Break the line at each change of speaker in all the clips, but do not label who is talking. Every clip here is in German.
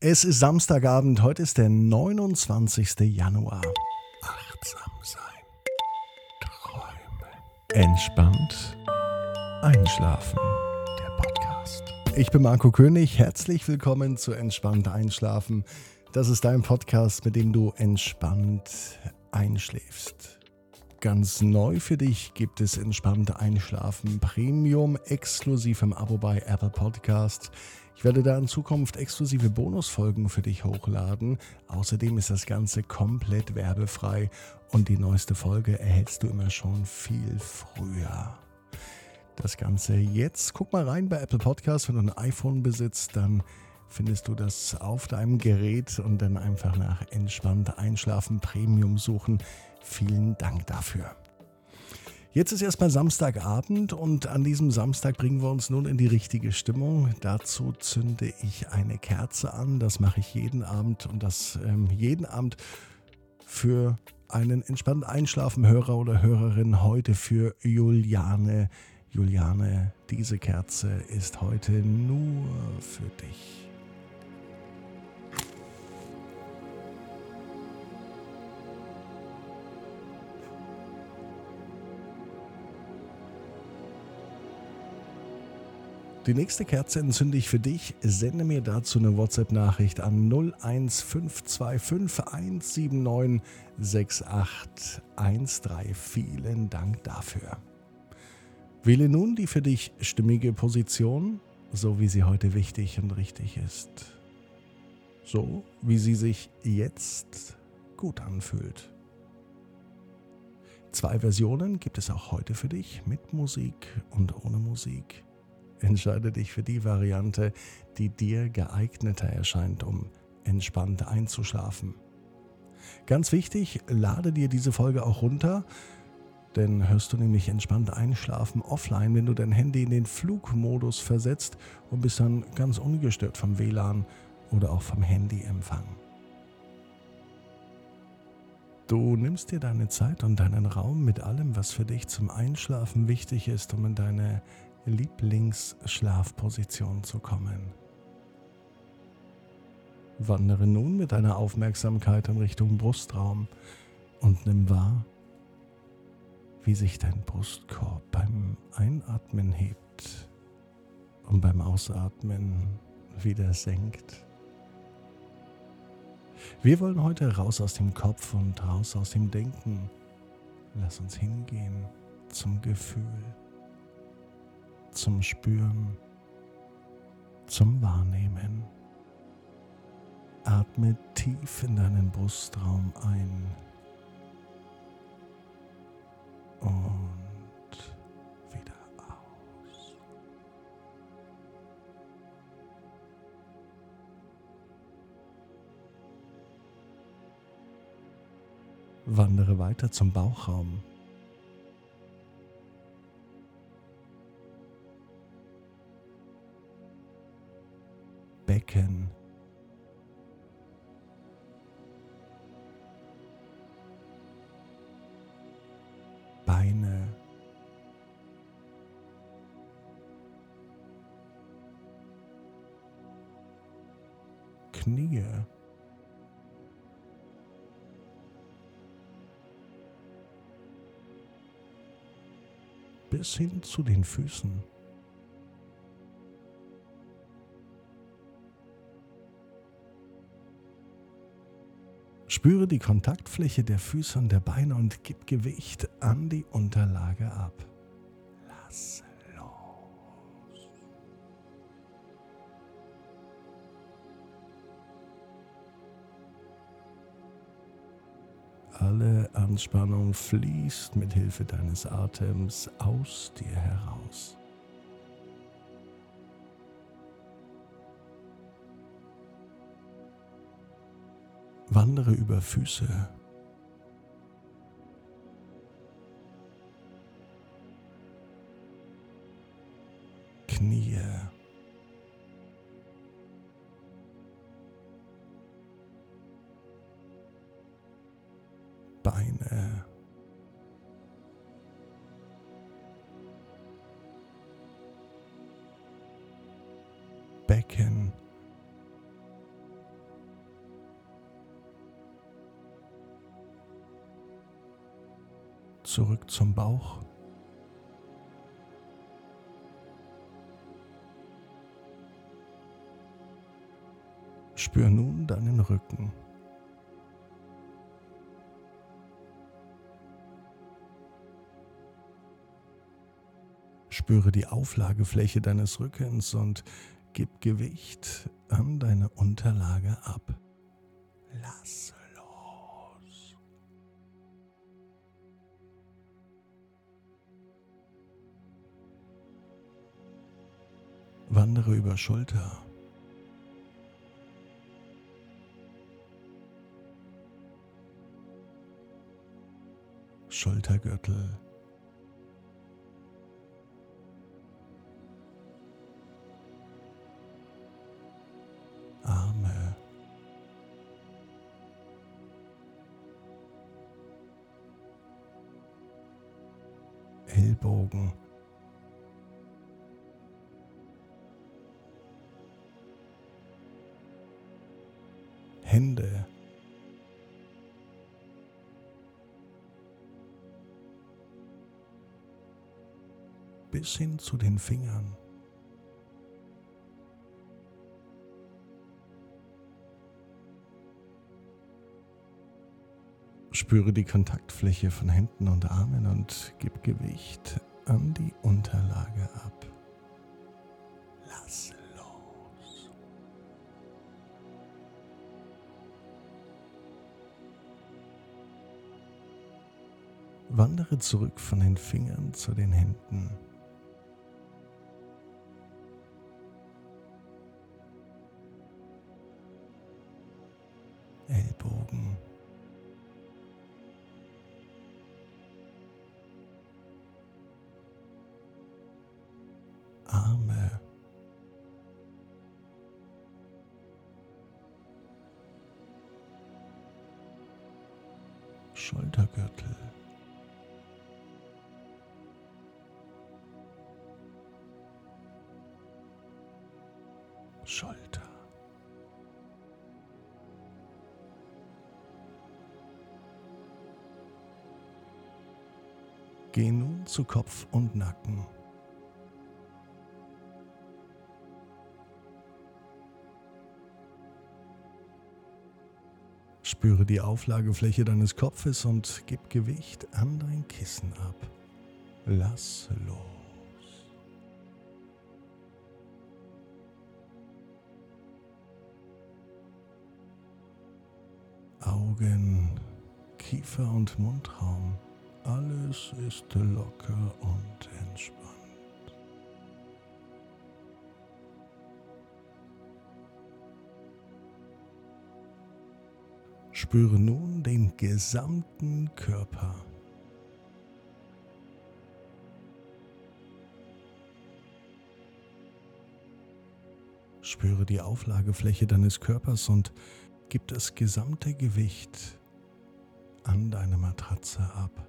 Es ist Samstagabend, heute ist der 29. Januar. Achtsam sein. Träumen. Entspannt. Einschlafen. Der Podcast. Ich bin Marco König. Herzlich willkommen zu Entspannt Einschlafen. Das ist dein Podcast, mit dem du entspannt einschläfst. Ganz neu für dich gibt es Entspannt Einschlafen Premium exklusiv im Abo bei Apple Podcasts. Ich werde da in Zukunft exklusive Bonusfolgen für dich hochladen. Außerdem ist das Ganze komplett werbefrei und die neueste Folge erhältst du immer schon viel früher. Das Ganze jetzt, guck mal rein bei Apple Podcasts, wenn du ein iPhone besitzt, dann findest du das auf deinem Gerät und dann einfach nach entspannt einschlafen Premium suchen. Vielen Dank dafür. Jetzt ist erstmal Samstagabend und an diesem Samstag bringen wir uns nun in die richtige Stimmung. Dazu zünde ich eine Kerze an. Das mache ich jeden Abend und das ähm, jeden Abend für einen entspannten Einschlafen Hörer oder Hörerin heute für Juliane. Juliane, diese Kerze ist heute nur für dich. Die nächste Kerze entzünde ich für dich. Sende mir dazu eine WhatsApp-Nachricht an 01525 179 6813. Vielen Dank dafür. Wähle nun die für dich stimmige Position, so wie sie heute wichtig und richtig ist. So wie sie sich jetzt gut anfühlt. Zwei Versionen gibt es auch heute für dich, mit Musik und ohne Musik. Entscheide dich für die Variante, die dir geeigneter erscheint, um entspannt einzuschlafen. Ganz wichtig, lade dir diese Folge auch runter, denn hörst du nämlich entspannt einschlafen offline, wenn du dein Handy in den Flugmodus versetzt und bist dann ganz ungestört vom WLAN oder auch vom Handyempfang. Du nimmst dir deine Zeit und deinen Raum mit allem, was für dich zum Einschlafen wichtig ist, um in deine Lieblingsschlafposition zu kommen. Wandere nun mit deiner Aufmerksamkeit in Richtung Brustraum und nimm wahr, wie sich dein Brustkorb beim Einatmen hebt und beim Ausatmen wieder senkt. Wir wollen heute raus aus dem Kopf und raus aus dem Denken. Lass uns hingehen zum Gefühl zum Spüren, zum Wahrnehmen. Atme tief in deinen Brustraum ein und wieder aus. Wandere weiter zum Bauchraum. Becken. Beine. Knie. Bis hin zu den Füßen. Spüre die Kontaktfläche der Füße und der Beine und gib Gewicht an die Unterlage ab. Lass los. Alle Anspannung fließt mit Hilfe deines Atems aus dir heraus. Wandere über Füße. Knie. Beine. Zurück zum Bauch. Spür nun deinen Rücken. Spüre die Auflagefläche deines Rückens und gib Gewicht an deine Unterlage ab. Lass Wandere über Schulter. Schultergürtel. Arme. Ellbogen. Hände. bis hin zu den Fingern. Spüre die Kontaktfläche von Händen und Armen und gib Gewicht an die Unterlage ab. Lass Wandere zurück von den Fingern zu den Händen. Ellbogen. Arme. Schultergürtel. Zu Kopf und Nacken. Spüre die Auflagefläche deines Kopfes und gib Gewicht an dein Kissen ab. Lass los. Augen, Kiefer und Mundraum, alles ist locker und entspannt. Spüre nun den gesamten Körper. Spüre die Auflagefläche deines Körpers und gib das gesamte Gewicht an deine Matratze ab.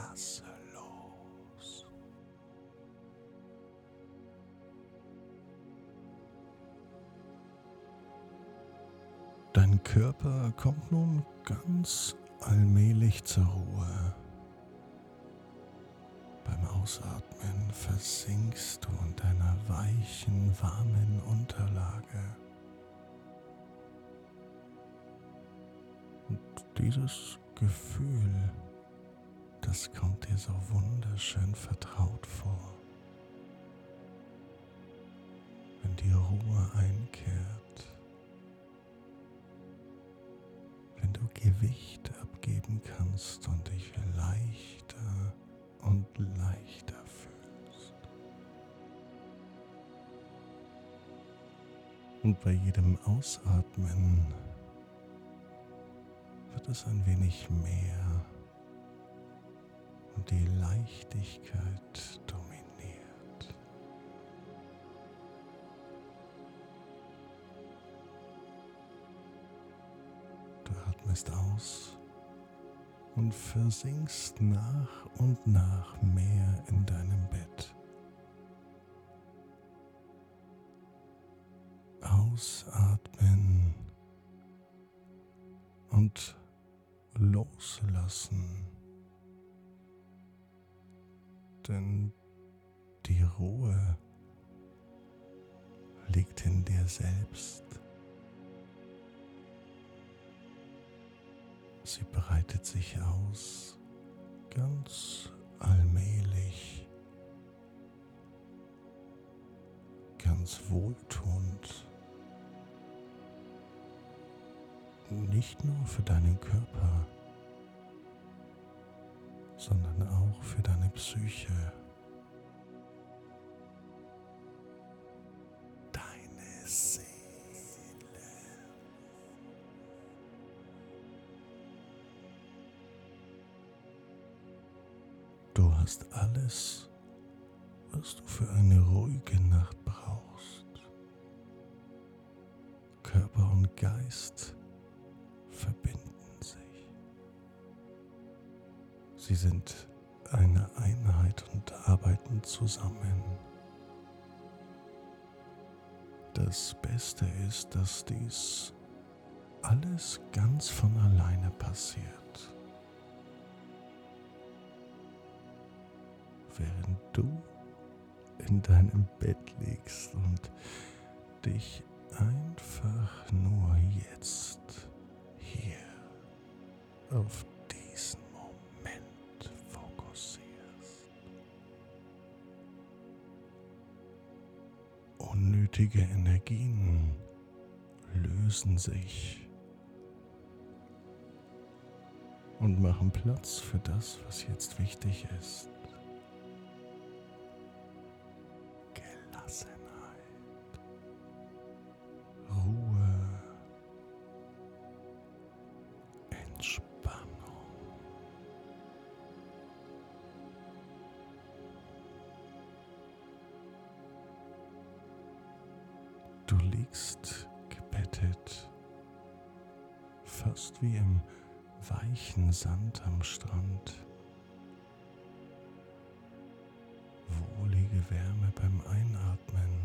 Lasse los. Dein Körper kommt nun ganz allmählich zur Ruhe. Beim Ausatmen versinkst du in deiner weichen, warmen Unterlage. Und dieses Gefühl, das kommt dir so wunderschön vertraut vor. Wenn die Ruhe einkehrt, wenn du Gewicht abgeben kannst und dich leichter und leichter fühlst. Und bei jedem Ausatmen wird es ein wenig mehr die Leichtigkeit dominiert. Du atmest aus und versinkst nach und nach mehr in deinem Bett. Ausatmen und loslassen denn die Ruhe liegt in dir selbst. Sie breitet sich aus, ganz allmählich, ganz wohltuend. Nicht nur für deinen Körper, sondern auch für deine Psyche. Deine Seele. Du hast alles, was du für eine ruhige Nacht brauchst. Körper und Geist Sie sind eine Einheit und arbeiten zusammen. Das Beste ist, dass dies alles ganz von alleine passiert. Während du in deinem Bett liegst und dich einfach nur jetzt hier auf Unnötige Energien lösen sich und machen Platz für das, was jetzt wichtig ist. Gelassenheit, Ruhe, Entspannung. Du liegst gebettet, fast wie im weichen Sand am Strand. Wohlige Wärme beim Einatmen.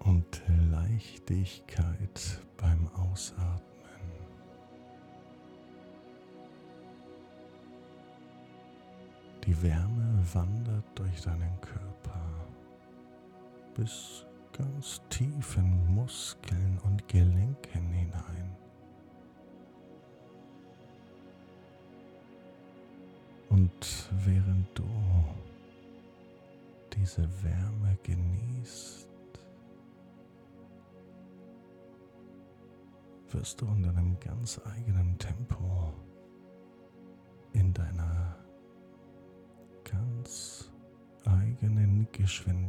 Und Leichtigkeit beim Ausatmen. Die Wärme wandert durch deinen Körper bis ganz tief in Muskeln und Gelenken hinein. Und während du diese Wärme genießt, wirst du in deinem ganz eigenen Tempo in deiner eigenen